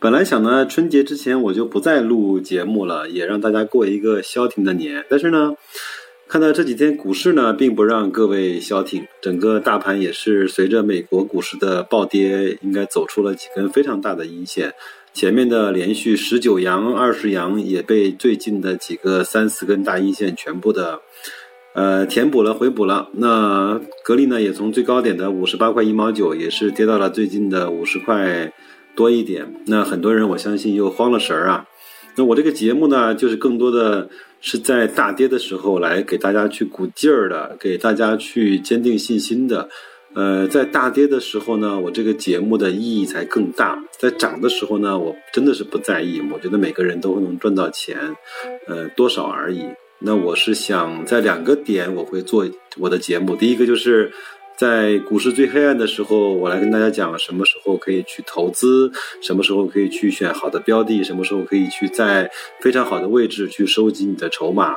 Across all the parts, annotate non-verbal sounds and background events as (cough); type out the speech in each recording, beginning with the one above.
本来想呢，春节之前我就不再录节目了，也让大家过一个消停的年。但是呢，看到这几天股市呢，并不让各位消停，整个大盘也是随着美国股市的暴跌，应该走出了几根非常大的阴线。前面的连续十九阳、二十阳也被最近的几个三四根大阴线全部的呃填补了、回补了。那格力呢，也从最高点的五十八块一毛九，也是跌到了最近的五十块。多一点，那很多人我相信又慌了神儿啊。那我这个节目呢，就是更多的是在大跌的时候来给大家去鼓劲儿的，给大家去坚定信心的。呃，在大跌的时候呢，我这个节目的意义才更大；在涨的时候呢，我真的是不在意。我觉得每个人都能赚到钱，呃，多少而已。那我是想在两个点我会做我的节目，第一个就是。在股市最黑暗的时候，我来跟大家讲什么时候可以去投资，什么时候可以去选好的标的，什么时候可以去在非常好的位置去收集你的筹码。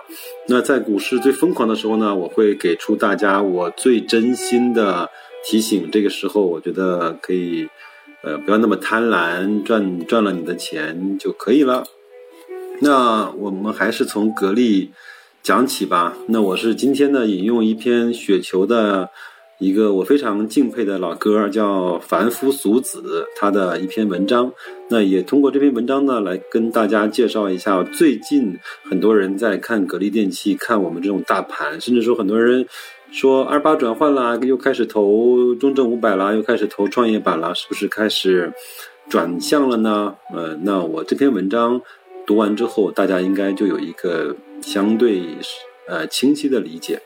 那在股市最疯狂的时候呢，我会给出大家我最真心的提醒。这个时候，我觉得可以，呃，不要那么贪婪，赚赚了你的钱就可以了。那我们还是从格力讲起吧。那我是今天呢，引用一篇雪球的。一个我非常敬佩的老哥叫凡夫俗子，他的一篇文章，那也通过这篇文章呢，来跟大家介绍一下最近很多人在看格力电器，看我们这种大盘，甚至说很多人说二八转换啦，又开始投中证五百啦，又开始投创业板啦，是不是开始转向了呢？呃，那我这篇文章读完之后，大家应该就有一个相对呃清晰的理解。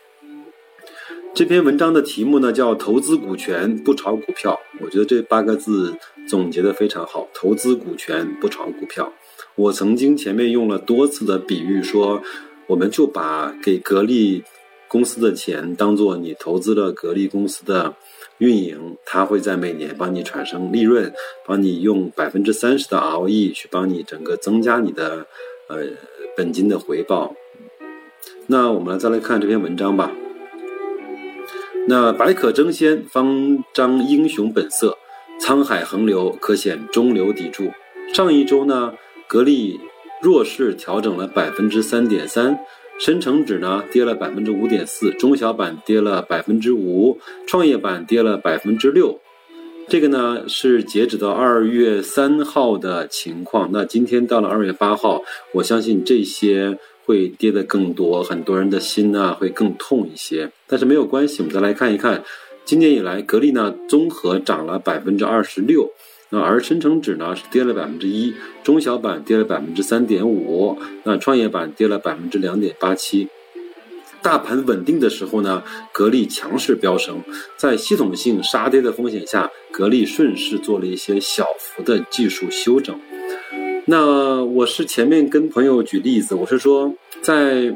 这篇文章的题目呢叫“投资股权不炒股票”，我觉得这八个字总结的非常好。投资股权不炒股票，我曾经前面用了多次的比喻说，我们就把给格力公司的钱当做你投资了格力公司的运营，它会在每年帮你产生利润，帮你用百分之三十的 ROE 去帮你整个增加你的呃本金的回报。那我们再来看这篇文章吧。那百可争先，方彰英雄本色；沧海横流，可显中流砥柱。上一周呢，格力弱势调整了百分之三点三，深成指呢跌了百分之五点四，中小板跌了百分之五，创业板跌了百分之六。这个呢是截止到二月三号的情况。那今天到了二月八号，我相信这些。会跌得更多，很多人的心呢会更痛一些。但是没有关系，我们再来看一看，今年以来格力呢综合涨了百分之二十六，那而深成指呢是跌了百分之一，中小板跌了百分之三点五，那创业板跌了百分之两点八七。大盘稳定的时候呢，格力强势飙升，在系统性杀跌的风险下，格力顺势做了一些小幅的技术修整。那我是前面跟朋友举例子，我是说，在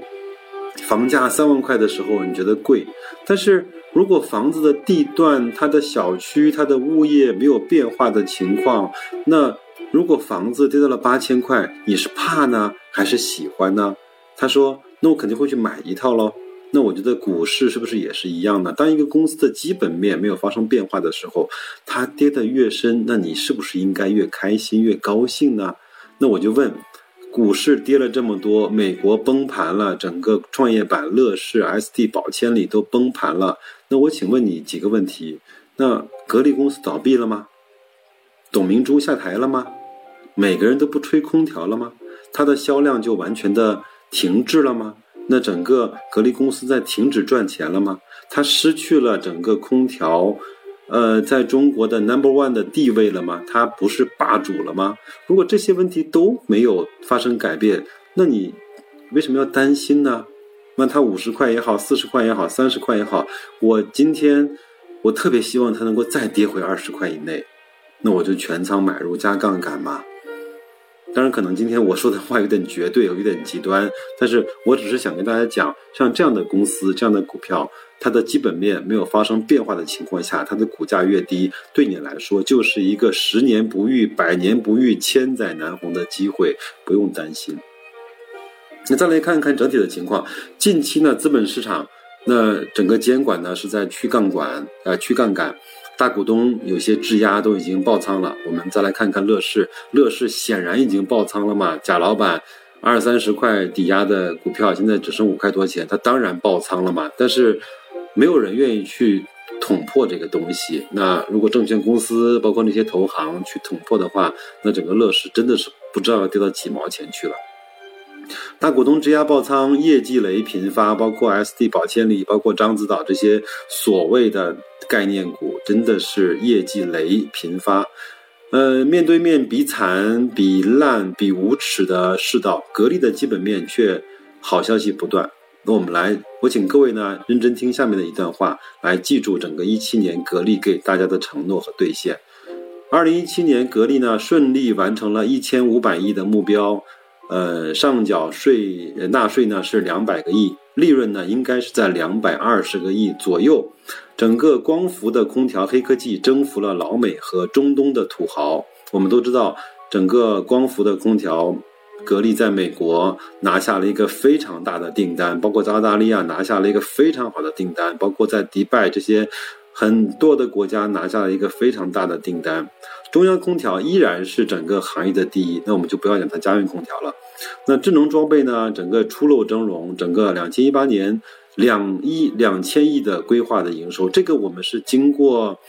房价三万块的时候，你觉得贵，但是如果房子的地段、它的小区、它的物业没有变化的情况，那如果房子跌到了八千块，你是怕呢还是喜欢呢？他说，那我肯定会去买一套喽。那我觉得股市是不是也是一样的？当一个公司的基本面没有发生变化的时候，它跌得越深，那你是不是应该越开心、越高兴呢？那我就问，股市跌了这么多，美国崩盘了，整个创业板、乐视、ST、宝千里都崩盘了。那我请问你几个问题：那格力公司倒闭了吗？董明珠下台了吗？每个人都不吹空调了吗？它的销量就完全的停滞了吗？那整个格力公司在停止赚钱了吗？它失去了整个空调。呃，在中国的 number one 的地位了吗？他不是霸主了吗？如果这些问题都没有发生改变，那你为什么要担心呢？那他五十块也好，四十块也好，三十块也好，我今天我特别希望它能够再跌回二十块以内，那我就全仓买入加杠杆嘛。当然，可能今天我说的话有点绝对，有点极端，但是我只是想跟大家讲，像这样的公司、这样的股票，它的基本面没有发生变化的情况下，它的股价越低，对你来说就是一个十年不遇、百年不遇、千载难逢的机会，不用担心。那再来看一看整体的情况，近期呢，资本市场那整个监管呢是在去杠杆，呃，去杠杆。大股东有些质押都已经爆仓了，我们再来看看乐视，乐视显然已经爆仓了嘛？贾老板二三十块抵押的股票，现在只剩五块多钱，他当然爆仓了嘛。但是没有人愿意去捅破这个东西。那如果证券公司包括那些投行去捅破的话，那整个乐视真的是不知道要跌到几毛钱去了。大股东质押爆仓，业绩雷频发，包括 SD 宝千里，包括獐子岛这些所谓的概念股，真的是业绩雷频发。呃，面对面比惨、比烂、比无耻的世道，格力的基本面却好消息不断。那我们来，我请各位呢认真听下面的一段话，来记住整个一七年格力给大家的承诺和兑现。二零一七年，格力呢顺利完成了一千五百亿的目标。呃，上缴税纳税呢是两百个亿，利润呢应该是在两百二十个亿左右。整个光伏的空调黑科技征服了老美和中东的土豪。我们都知道，整个光伏的空调，格力在美国拿下了一个非常大的订单，包括在澳大利亚拿下了一个非常好的订单，包括在迪拜这些很多的国家拿下了一个非常大的订单。中央空调依然是整个行业的第一，那我们就不要讲它家用空调了。那智能装备呢？整个初露峥嵘，整个两千一八年两亿两千亿的规划的营收，这个我们是经过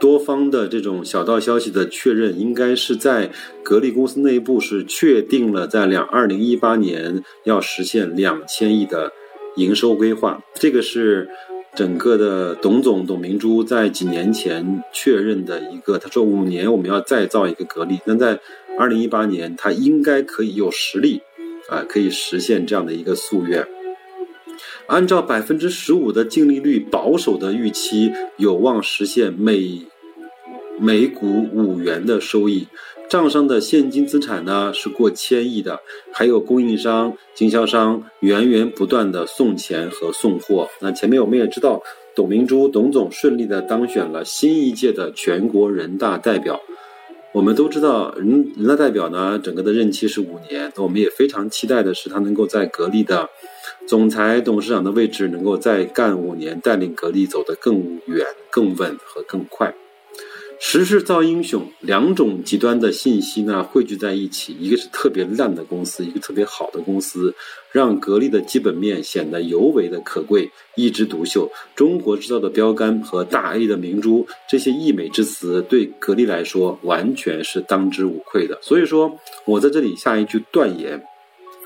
多方的这种小道消息的确认，应该是在格力公司内部是确定了在两二零一八年要实现两千亿的营收规划，这个是。整个的董总董明珠在几年前确认的一个，他说五年我们要再造一个格力，那在二零一八年他应该可以有实力，啊，可以实现这样的一个夙愿。按照百分之十五的净利率保守的预期，有望实现每每股五元的收益。账上的现金资产呢是过千亿的，还有供应商、经销商源源不断的送钱和送货。那前面我们也知道，董明珠董总顺利的当选了新一届的全国人大代表。我们都知道，人人大代表呢，整个的任期是五年。那我们也非常期待的是，他能够在格力的总裁、董事长的位置能够再干五年，带领格力走得更远、更稳和更快。时势造英雄，两种极端的信息呢汇聚在一起，一个是特别烂的公司，一个特别好的公司，让格力的基本面显得尤为的可贵，一枝独秀。中国制造的标杆和大 A 的明珠，这些溢美之词对格力来说完全是当之无愧的。所以说我在这里下一句断言：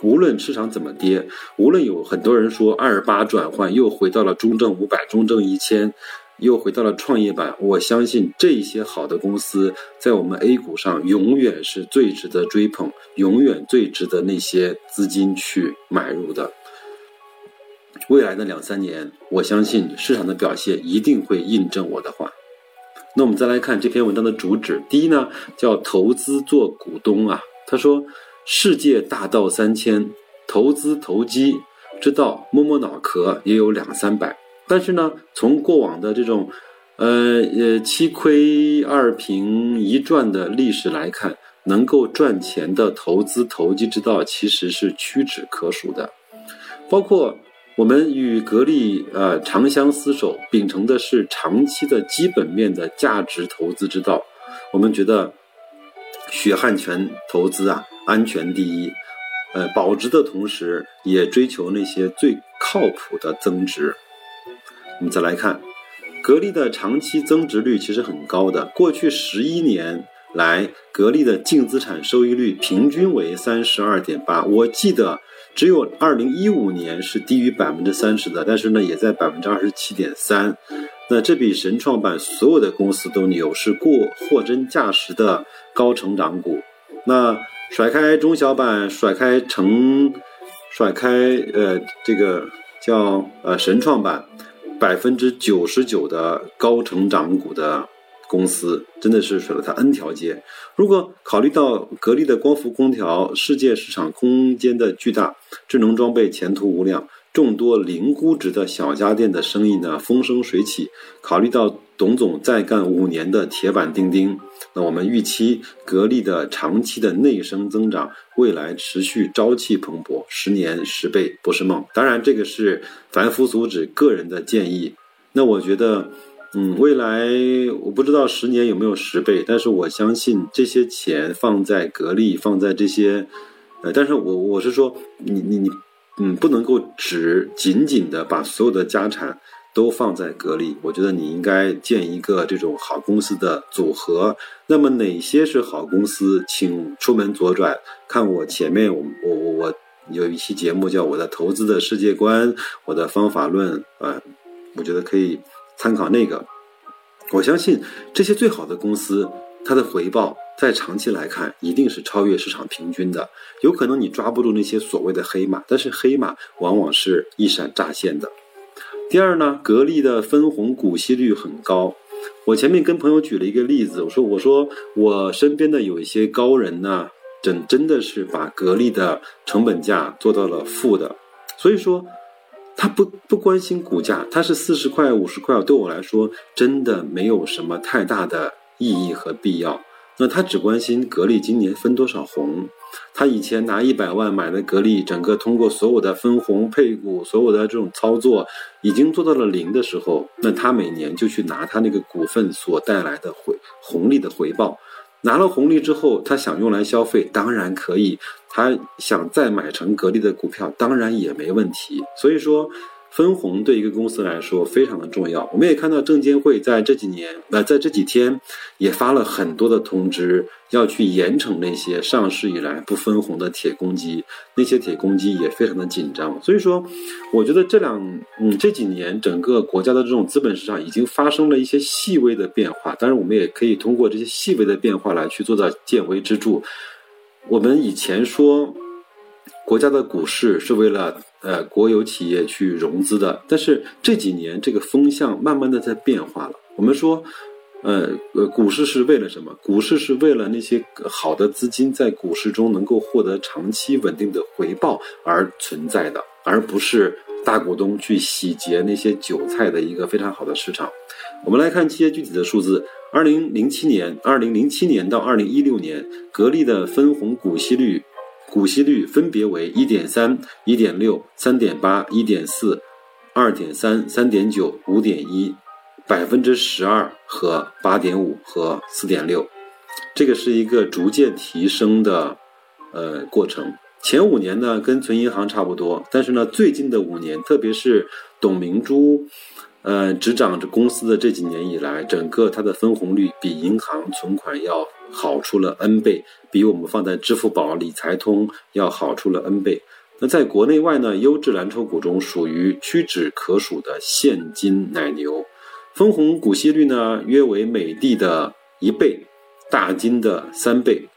无论市场怎么跌，无论有很多人说二八转换又回到了中证五百、中证一千。又回到了创业板，我相信这些好的公司在我们 A 股上永远是最值得追捧，永远最值得那些资金去买入的。未来的两三年，我相信市场的表现一定会印证我的话。那我们再来看这篇文章的主旨，第一呢叫投资做股东啊。他说，世界大道三千，投资投机之道，摸摸脑壳也有两三百。但是呢，从过往的这种，呃呃七亏二平一赚的历史来看，能够赚钱的投资投机之道其实是屈指可数的。包括我们与格力呃长相厮守，秉承的是长期的基本面的价值投资之道。我们觉得血汗钱投资啊，安全第一，呃保值的同时，也追求那些最靠谱的增值。我们再来看，格力的长期增值率其实很高的。过去十一年来，格力的净资产收益率平均为三十二点八。我记得只有二零一五年是低于百分之三十的，但是呢，也在百分之二十七点三。那这比神创板所有的公司都牛，是过货真价实的高成长股。那甩开中小板，甩开成，甩开呃这个叫呃神创板。百分之九十九的高成长股的公司真的是甩了他 N 条街。如果考虑到格力的光伏空调世界市场空间的巨大，智能装备前途无量。众多零估值的小家电的生意呢风生水起。考虑到董总再干五年的铁板钉钉，那我们预期格力的长期的内生增长，未来持续朝气蓬勃，十年十倍不是梦。当然，这个是凡夫俗子个人的建议。那我觉得，嗯，未来我不知道十年有没有十倍，但是我相信这些钱放在格力，放在这些，呃，但是我我是说，你你你。嗯，不能够只仅仅的把所有的家产都放在格力，我觉得你应该建一个这种好公司的组合。那么哪些是好公司，请出门左转看我前面，我我我我有一期节目叫《我的投资的世界观》，我的方法论啊，我觉得可以参考那个。我相信这些最好的公司，它的回报。在长期来看，一定是超越市场平均的。有可能你抓不住那些所谓的黑马，但是黑马往往是一闪乍现的。第二呢，格力的分红股息率很高。我前面跟朋友举了一个例子，我说我说我身边的有一些高人呢，真真的是把格力的成本价做到了负的。所以说，他不不关心股价，他是四十块五十块，对我来说真的没有什么太大的意义和必要。那他只关心格力今年分多少红，他以前拿一百万买的格力，整个通过所有的分红配股，所有的这种操作，已经做到了零的时候，那他每年就去拿他那个股份所带来的回红利的回报，拿了红利之后，他想用来消费，当然可以；他想再买成格力的股票，当然也没问题。所以说。分红对一个公司来说非常的重要。我们也看到证监会在这几年，呃，在这几天也发了很多的通知，要去严惩那些上市以来不分红的铁公鸡。那些铁公鸡也非常的紧张。所以说，我觉得这两，嗯，这几年整个国家的这种资本市场已经发生了一些细微的变化。当然，我们也可以通过这些细微的变化来去做到见微知著。我们以前说。国家的股市是为了呃国有企业去融资的，但是这几年这个风向慢慢的在变化了。我们说，呃呃，股市是为了什么？股市是为了那些好的资金在股市中能够获得长期稳定的回报而存在的，而不是大股东去洗劫那些韭菜的一个非常好的市场。我们来看一些具体的数字：二零零七年，二零零七年到二零一六年，格力的分红股息率。股息率分别为一点三、一点六、三点八、一点四、二点三、三点九、五点一、百分之十二和八点五和四点六，这个是一个逐渐提升的呃过程。前五年呢跟存银行差不多，但是呢最近的五年，特别是董明珠。呃，执掌着公司的这几年以来，整个它的分红率比银行存款要好出了 N 倍，比我们放在支付宝、理财通要好出了 N 倍。那在国内外呢，优质蓝筹股中属于屈指可数的现金奶牛，分红股息率呢约为美的的一倍，大金的三倍。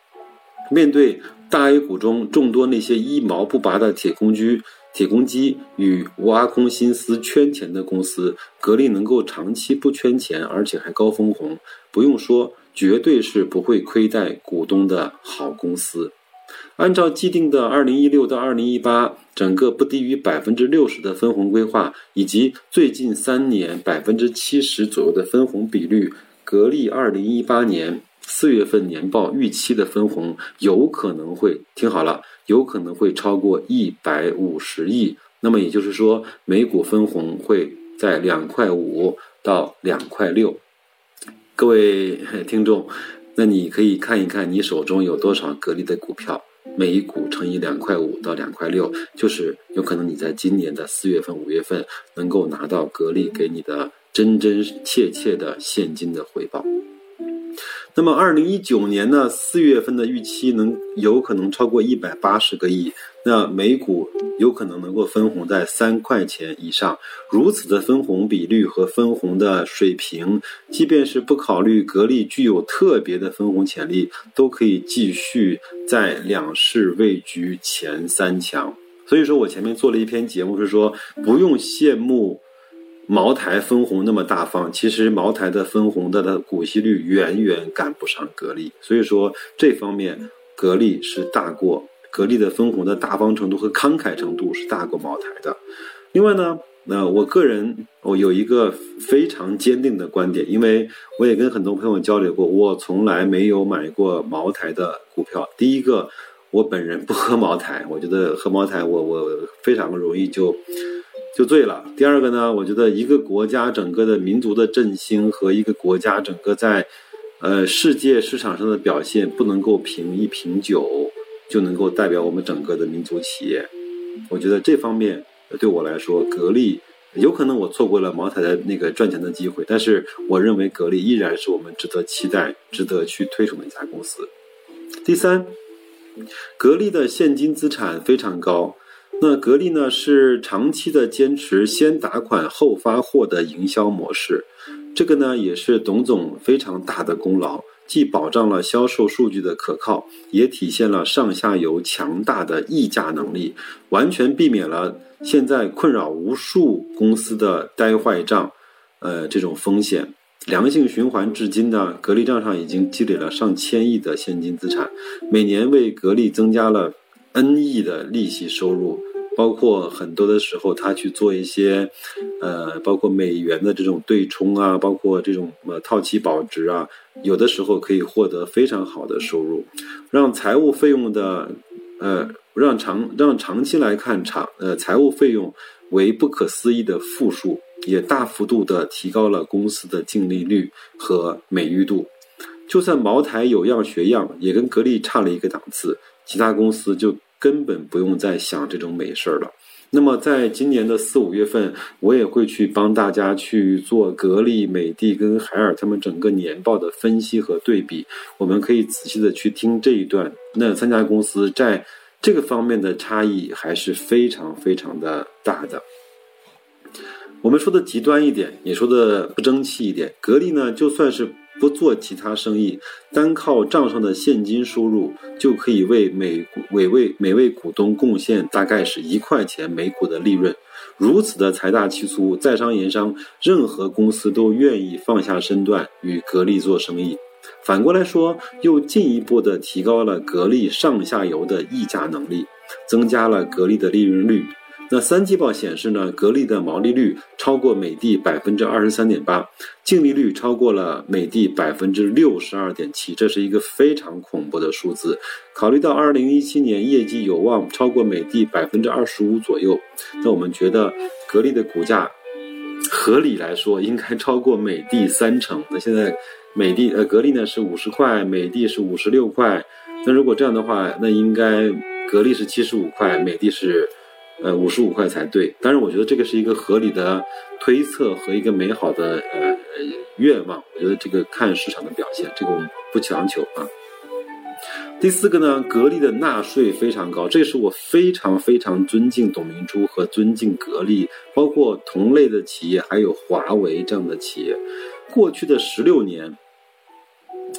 面对大 A 股中众多那些一毛不拔的铁公鸡。铁公鸡与挖空心思圈钱的公司，格力能够长期不圈钱，而且还高分红，不用说，绝对是不会亏待股东的好公司。按照既定的二零一六到二零一八整个不低于百分之六十的分红规划，以及最近三年百分之七十左右的分红比率，格力二零一八年四月份年报预期的分红有可能会听好了。有可能会超过一百五十亿，那么也就是说，每股分红会在两块五到两块六。各位听众，那你可以看一看你手中有多少格力的股票，每一股乘以两块五到两块六，就是有可能你在今年的四月份、五月份能够拿到格力给你的真真切切的现金的回报。那么，二零一九年呢，四月份的预期能有可能超过一百八十个亿，那每股有可能能够分红在三块钱以上。如此的分红比率和分红的水平，即便是不考虑格力具有特别的分红潜力，都可以继续在两市位居前三强。所以说我前面做了一篇节目，是说不用羡慕。茅台分红那么大方，其实茅台的分红的的股息率远远赶不上格力，所以说这方面格力是大过格力的分红的大方程度和慷慨程度是大过茅台的。另外呢，那我个人我有一个非常坚定的观点，因为我也跟很多朋友交流过，我从来没有买过茅台的股票。第一个，我本人不喝茅台，我觉得喝茅台我我非常容易就。就醉了。第二个呢，我觉得一个国家整个的民族的振兴和一个国家整个在，呃，世界市场上的表现，不能够凭一瓶酒就能够代表我们整个的民族企业。我觉得这方面对我来说，格力有可能我错过了茅台的那个赚钱的机会，但是我认为格力依然是我们值得期待、值得去推崇的一家公司。第三，格力的现金资产非常高。那格力呢是长期的坚持先打款后发货的营销模式，这个呢也是董总非常大的功劳，既保障了销售数据的可靠，也体现了上下游强大的议价能力，完全避免了现在困扰无数公司的呆坏账，呃这种风险，良性循环至今呢，格力账上已经积累了上千亿的现金资产，每年为格力增加了 N 亿的利息收入。包括很多的时候，他去做一些，呃，包括美元的这种对冲啊，包括这种呃套期保值啊，有的时候可以获得非常好的收入，让财务费用的，呃，让长让长期来看长呃财务费用为不可思议的负数，也大幅度的提高了公司的净利率和美誉度。就算茅台有样学样，也跟格力差了一个档次，其他公司就。根本不用再想这种美事儿了。那么，在今年的四五月份，我也会去帮大家去做格力、美的跟海尔他们整个年报的分析和对比。我们可以仔细的去听这一段。那三家公司在这个方面的差异还是非常非常的大的。我们说的极端一点，也说的不争气一点，格力呢，就算是。不做其他生意，单靠账上的现金收入就可以为每每位每位股东贡献大概是一块钱每股的利润。如此的财大气粗，在商言商，任何公司都愿意放下身段与格力做生意。反过来说，又进一步的提高了格力上下游的议价能力，增加了格力的利润率。那三季报显示呢，格力的毛利率超过美的百分之二十三点八，净利率超过了美的百分之六十二点七，这是一个非常恐怖的数字。考虑到二零一七年业绩有望超过美的百分之二十五左右，那我们觉得格力的股价合理来说应该超过美的三成。那现在美的呃格力呢是五十块，美的是五十六块。那如果这样的话，那应该格力是七十五块，美的是。呃，五十五块才对。当然，我觉得这个是一个合理的推测和一个美好的呃愿望。我觉得这个看市场的表现，这个我们不强求啊。第四个呢，格力的纳税非常高，这是我非常非常尊敬董明珠和尊敬格力，包括同类的企业，还有华为这样的企业。过去的十六年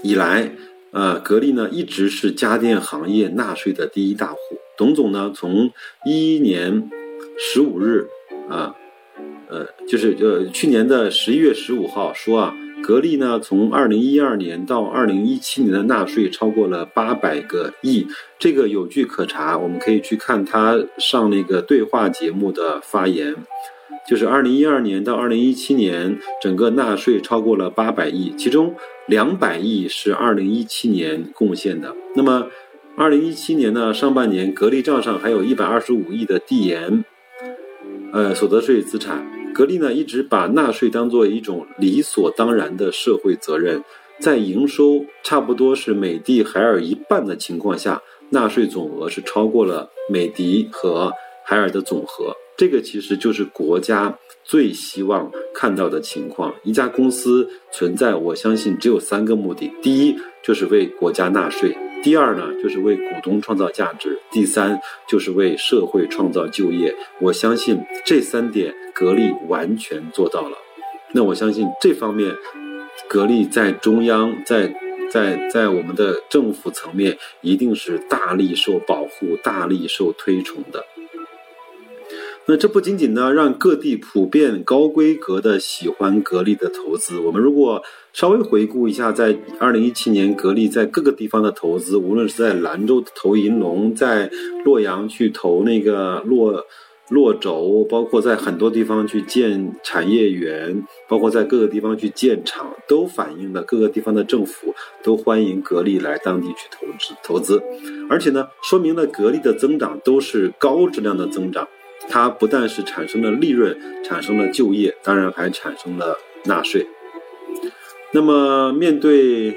以来，呃，格力呢一直是家电行业纳税的第一大户。董总呢，从一一年十五日啊，呃，就是呃去年的十一月十五号说啊，格力呢从二零一二年到二零一七年的纳税超过了八百个亿，这个有据可查，我们可以去看他上那个对话节目的发言，就是二零一二年到二零一七年整个纳税超过了八百亿，其中两百亿是二零一七年贡献的，那么。二零一七年呢，上半年格力账上还有一百二十五亿的递延，呃，所得税资产。格力呢一直把纳税当做一种理所当然的社会责任，在营收差不多是美的、海尔一半的情况下，纳税总额是超过了美的和海尔的总和。这个其实就是国家最希望看到的情况。一家公司存在，我相信只有三个目的：第一，就是为国家纳税。第二呢，就是为股东创造价值；第三，就是为社会创造就业。我相信这三点，格力完全做到了。那我相信这方面，格力在中央，在在在我们的政府层面，一定是大力受保护、大力受推崇的。那这不仅仅呢让各地普遍高规格的喜欢格力的投资。我们如果稍微回顾一下，在二零一七年格力在各个地方的投资，无论是在兰州投银龙，在洛阳去投那个洛洛轴，包括在很多地方去建产业园，包括在各个地方去建厂，都反映了各个地方的政府都欢迎格力来当地去投资投资，而且呢，说明了格力的增长都是高质量的增长。它不但是产生了利润，产生了就业，当然还产生了纳税。那么，面对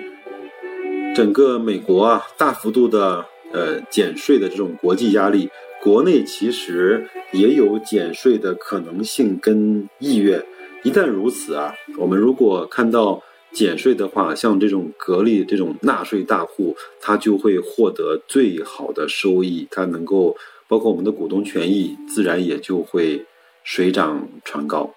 整个美国啊大幅度的呃减税的这种国际压力，国内其实也有减税的可能性跟意愿。一旦如此啊，我们如果看到减税的话，像这种格力这种纳税大户，他就会获得最好的收益，他能够。包括我们的股东权益，自然也就会水涨船高。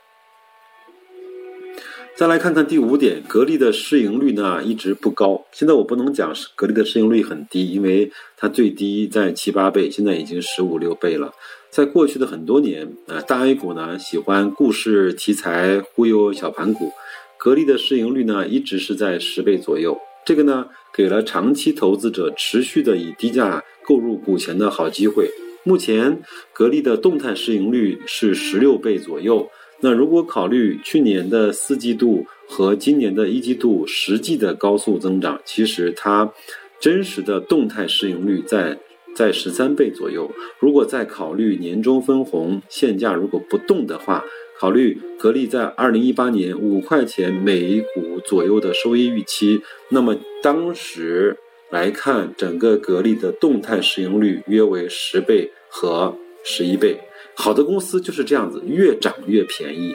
再来看看第五点，格力的市盈率呢一直不高。现在我不能讲是格力的市盈率很低，因为它最低在七八倍，现在已经十五六倍了。在过去的很多年，啊，大 A 股呢喜欢故事题材忽悠小盘股，格力的市盈率呢一直是在十倍左右。这个呢给了长期投资者持续的以低价购入股权的好机会。目前格力的动态市盈率是十六倍左右。那如果考虑去年的四季度和今年的一季度实际的高速增长，其实它真实的动态市盈率在在十三倍左右。如果再考虑年终分红现价如果不动的话，考虑格力在二零一八年五块钱每股左右的收益预期，那么当时。来看整个格力的动态市盈率约为十倍和十一倍，好的公司就是这样子，越涨越便宜。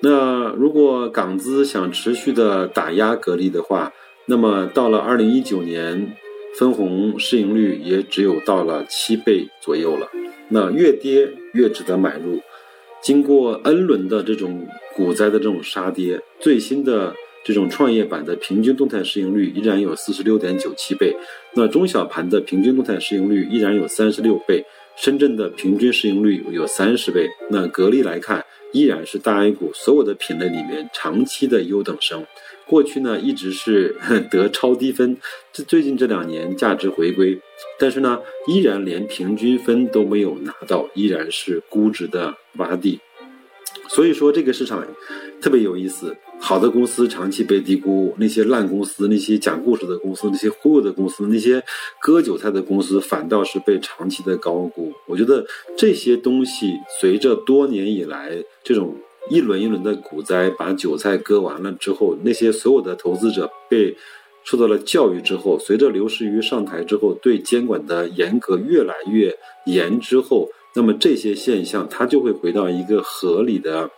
那如果港资想持续的打压格力的话，那么到了二零一九年，分红市盈率也只有到了七倍左右了。那越跌越值得买入。经过 N 轮的这种股灾的这种杀跌，最新的。这种创业板的平均动态市盈率依然有四十六点九七倍，那中小盘的平均动态市盈率依然有三十六倍，深圳的平均市盈率有三十倍。那格力来看，依然是大 A 股所有的品类里面长期的优等生。过去呢一直是 (laughs) 得超低分，这最近这两年价值回归，但是呢依然连平均分都没有拿到，依然是估值的洼地。所以说这个市场特别有意思。好的公司长期被低估，那些烂公司、那些讲故事的公司、那些忽悠的公司、那些割韭菜的公司，反倒是被长期的高估。我觉得这些东西随着多年以来这种一轮一轮的股灾把韭菜割完了之后，那些所有的投资者被受到了教育之后，随着刘士余上台之后对监管的严格越来越严之后，那么这些现象它就会回到一个合理的。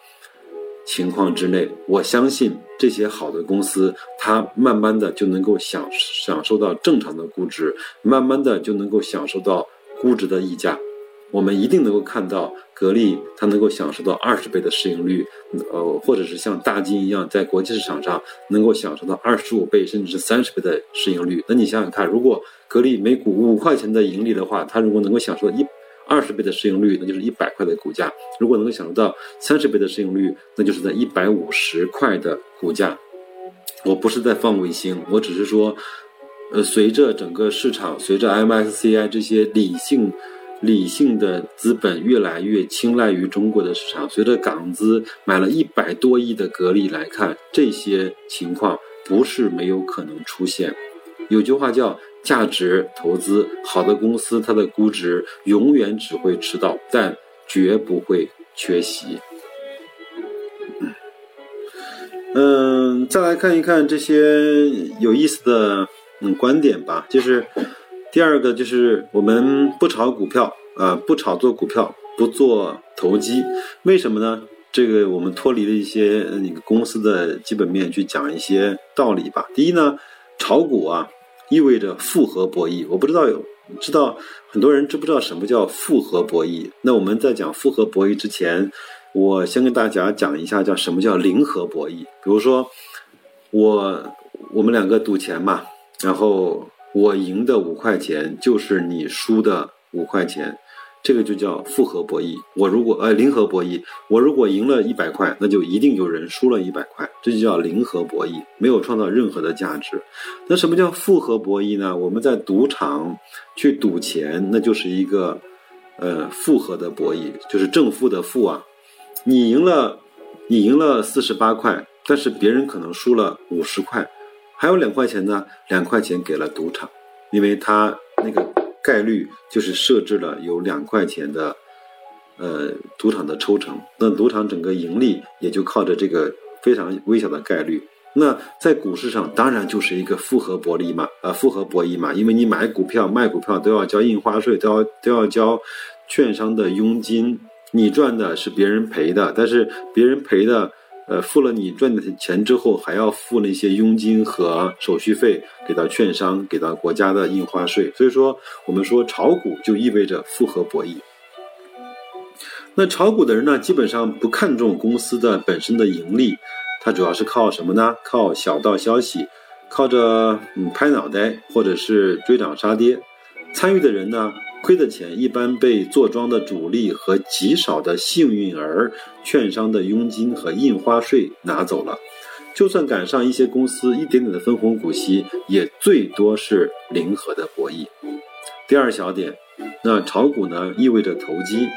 情况之内，我相信这些好的公司，它慢慢的就能够享享受到正常的估值，慢慢的就能够享受到估值的溢价。我们一定能够看到格力，它能够享受到二十倍的市盈率，呃，或者是像大金一样，在国际市场上能够享受到二十五倍甚至三十倍的市盈率。那你想想看，如果格力每股五块钱的盈利的话，它如果能够享受到一。二十倍的市盈率，那就是一百块的股价。如果能够享受到三十倍的市盈率，那就是在一百五十块的股价。我不是在放卫星，我只是说，呃，随着整个市场，随着 MSCI 这些理性、理性的资本越来越青睐于中国的市场，随着港资买了一百多亿的格力来看，这些情况不是没有可能出现。有句话叫。价值投资好的公司，它的估值永远只会迟到，但绝不会缺席。嗯，再来看一看这些有意思的嗯观点吧。就是第二个，就是我们不炒股票啊，不炒作股票，不做投机。为什么呢？这个我们脱离了一些那个公司的基本面去讲一些道理吧。第一呢，炒股啊。意味着复合博弈，我不知道有知道很多人知不知道什么叫复合博弈？那我们在讲复合博弈之前，我先跟大家讲一下叫什么叫零和博弈。比如说，我我们两个赌钱嘛，然后我赢的五块钱就是你输的五块钱，这个就叫复合博弈。我如果呃零和博弈，我如果赢了一百块，那就一定有人输了一百块，这就叫零和博弈，没有创造任何的价值。那什么叫复合博弈呢？我们在赌场去赌钱，那就是一个呃复合的博弈，就是正负的负啊。你赢了，你赢了四十八块，但是别人可能输了五十块，还有两块钱呢，两块钱给了赌场，因为他那个。概率就是设置了有两块钱的，呃，赌场的抽成，那赌场整个盈利也就靠着这个非常微小的概率。那在股市上当然就是一个复合博弈嘛，呃，复合博弈嘛，因为你买股票卖股票都要交印花税，都要都要交券商的佣金，你赚的是别人赔的，但是别人赔的。呃，付了你赚的钱之后，还要付那些佣金和手续费给到券商，给到国家的印花税。所以说，我们说炒股就意味着复合博弈。那炒股的人呢，基本上不看重公司的本身的盈利，他主要是靠什么呢？靠小道消息，靠着嗯拍脑袋或者是追涨杀跌。参与的人呢？亏的钱一般被坐庄的主力和极少的幸运儿、券商的佣金和印花税拿走了。就算赶上一些公司一点点的分红股息，也最多是零和的博弈。第二小点，那炒股呢意味着投机，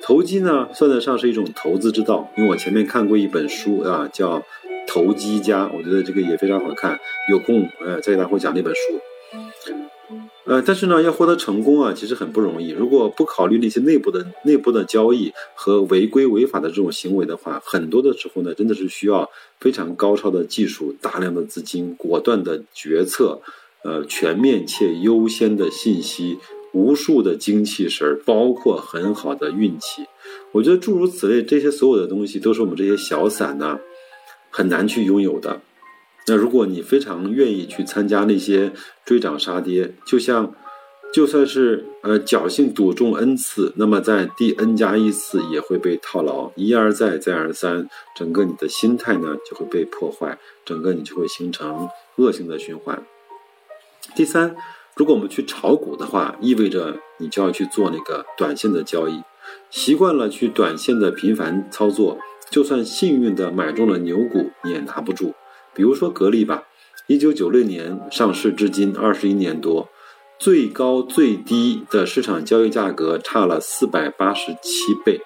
投机呢算得上是一种投资之道。因为我前面看过一本书啊，叫《投机家》，我觉得这个也非常好看。有空呃再给大伙讲那本书。呃，但是呢，要获得成功啊，其实很不容易。如果不考虑那些内部的内部的交易和违规违法的这种行为的话，很多的时候呢，真的是需要非常高超的技术、大量的资金、果断的决策、呃，全面且优先的信息、无数的精气神儿，包括很好的运气。我觉得诸如此类这些所有的东西，都是我们这些小散呢很难去拥有的。那如果你非常愿意去参加那些追涨杀跌，就像，就算是呃侥幸赌中 n 次，那么在第 n 加一次也会被套牢，一而再再而三，整个你的心态呢就会被破坏，整个你就会形成恶性的循环。第三，如果我们去炒股的话，意味着你就要去做那个短线的交易，习惯了去短线的频繁操作，就算幸运的买中了牛股，你也拿不住。比如说格力吧，一九九六年上市至今二十一年多，最高最低的市场交易价格差了四百八十七倍。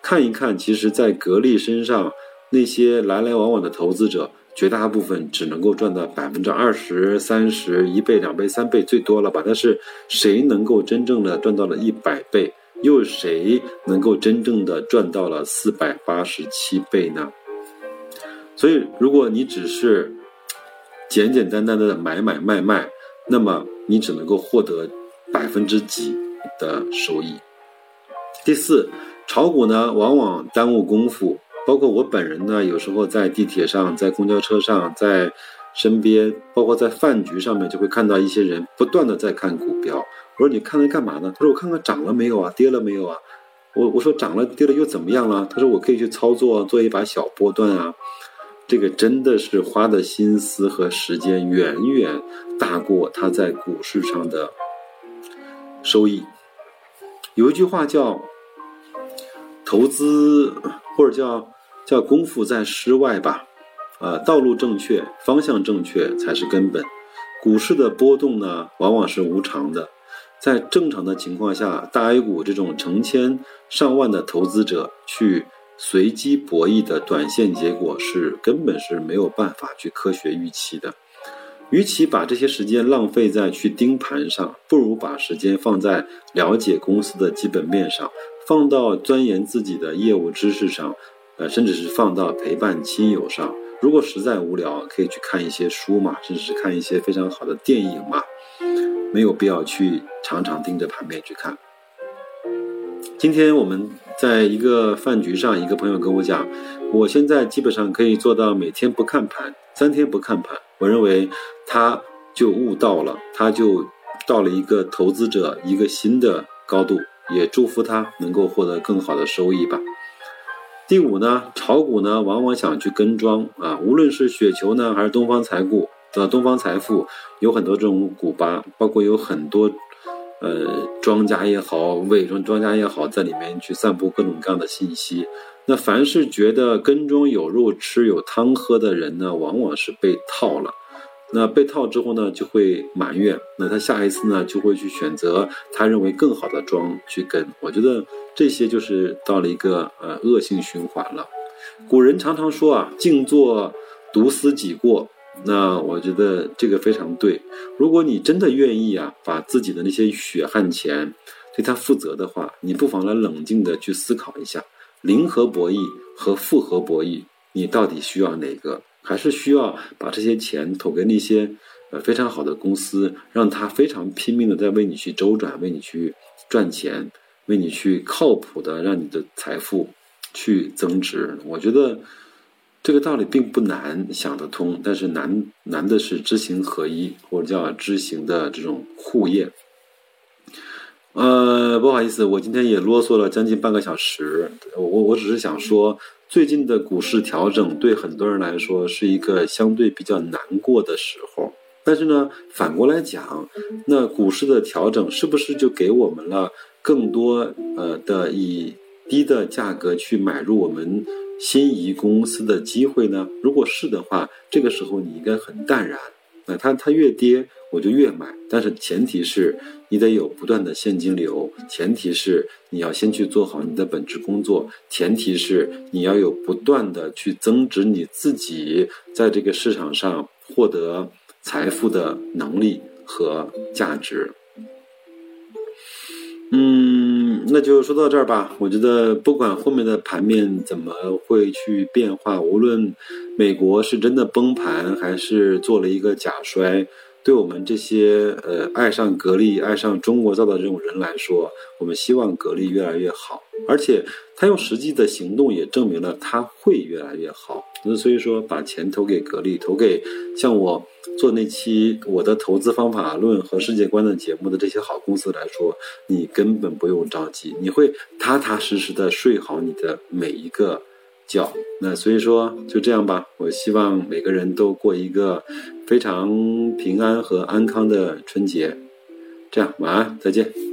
看一看，其实，在格力身上，那些来来往往的投资者，绝大部分只能够赚到百分之二十三十一倍、两倍、三倍最多了吧？但是，谁能够真正的赚到了一百倍？又谁能够真正的赚到了四百八十七倍呢？所以，如果你只是简简单单的买买卖卖，那么你只能够获得百分之几的收益。第四，炒股呢往往耽误功夫，包括我本人呢，有时候在地铁上、在公交车上、在身边，包括在饭局上面，就会看到一些人不断的在看股票。我说你看它干嘛呢？他说我看看涨了没有啊，跌了没有啊？我我说涨了跌了又怎么样了？他说我可以去操作，做一把小波段啊。这个真的是花的心思和时间远远大过他在股市上的收益。有一句话叫“投资”或者叫叫“功夫在诗外”吧，啊，道路正确，方向正确才是根本。股市的波动呢，往往是无常的，在正常的情况下，大 A 股这种成千上万的投资者去。随机博弈的短线结果是根本是没有办法去科学预期的。与其把这些时间浪费在去盯盘上，不如把时间放在了解公司的基本面上，放到钻研自己的业务知识上，呃，甚至是放到陪伴亲友上。如果实在无聊，可以去看一些书嘛，甚至是看一些非常好的电影嘛，没有必要去常常盯着盘面去看。今天我们在一个饭局上，一个朋友跟我讲，我现在基本上可以做到每天不看盘，三天不看盘。我认为他就悟到了，他就到了一个投资者一个新的高度，也祝福他能够获得更好的收益吧。第五呢，炒股呢往往想去跟庄啊，无论是雪球呢还是东方财富的东方财富，有很多这种股吧，包括有很多。呃，庄家也好，伪装庄家也好，在里面去散布各种各样的信息。那凡是觉得跟中有肉吃、有汤喝的人呢，往往是被套了。那被套之后呢，就会埋怨。那他下一次呢，就会去选择他认为更好的庄去跟。我觉得这些就是到了一个呃恶性循环了。古人常常说啊，静坐独思己过。那我觉得这个非常对。如果你真的愿意啊，把自己的那些血汗钱对他负责的话，你不妨来冷静的去思考一下，零和博弈和复合博弈，你到底需要哪个？还是需要把这些钱投给那些呃非常好的公司，让他非常拼命的在为你去周转，为你去赚钱，为你去靠谱的让你的财富去增值。我觉得这个道理并不难想得通，但是难难的是知行合一，或者叫知行的这种互验。呃，不好意思，我今天也啰嗦了将近半个小时，我我只是想说。最近的股市调整对很多人来说是一个相对比较难过的时候，但是呢，反过来讲，那股市的调整是不是就给我们了更多呃的以低的价格去买入我们心仪公司的机会呢？如果是的话，这个时候你应该很淡然。那它它越跌我就越买，但是前提是你得有不断的现金流，前提是你要先去做好你的本职工作，前提是你要有不断的去增值你自己在这个市场上获得财富的能力和价值。嗯，那就说到这儿吧。我觉得不管后面的盘面怎么会去变化，无论美国是真的崩盘还是做了一个假摔，对我们这些呃爱上格力、爱上中国造的这种人来说，我们希望格力越来越好，而且他用实际的行动也证明了他会越来越好。那所以说，把钱投给格力，投给像我。做那期我的投资方法论和世界观的节目的这些好公司来说，你根本不用着急，你会踏踏实实的睡好你的每一个觉。那所以说就这样吧，我希望每个人都过一个非常平安和安康的春节。这样，晚安，再见。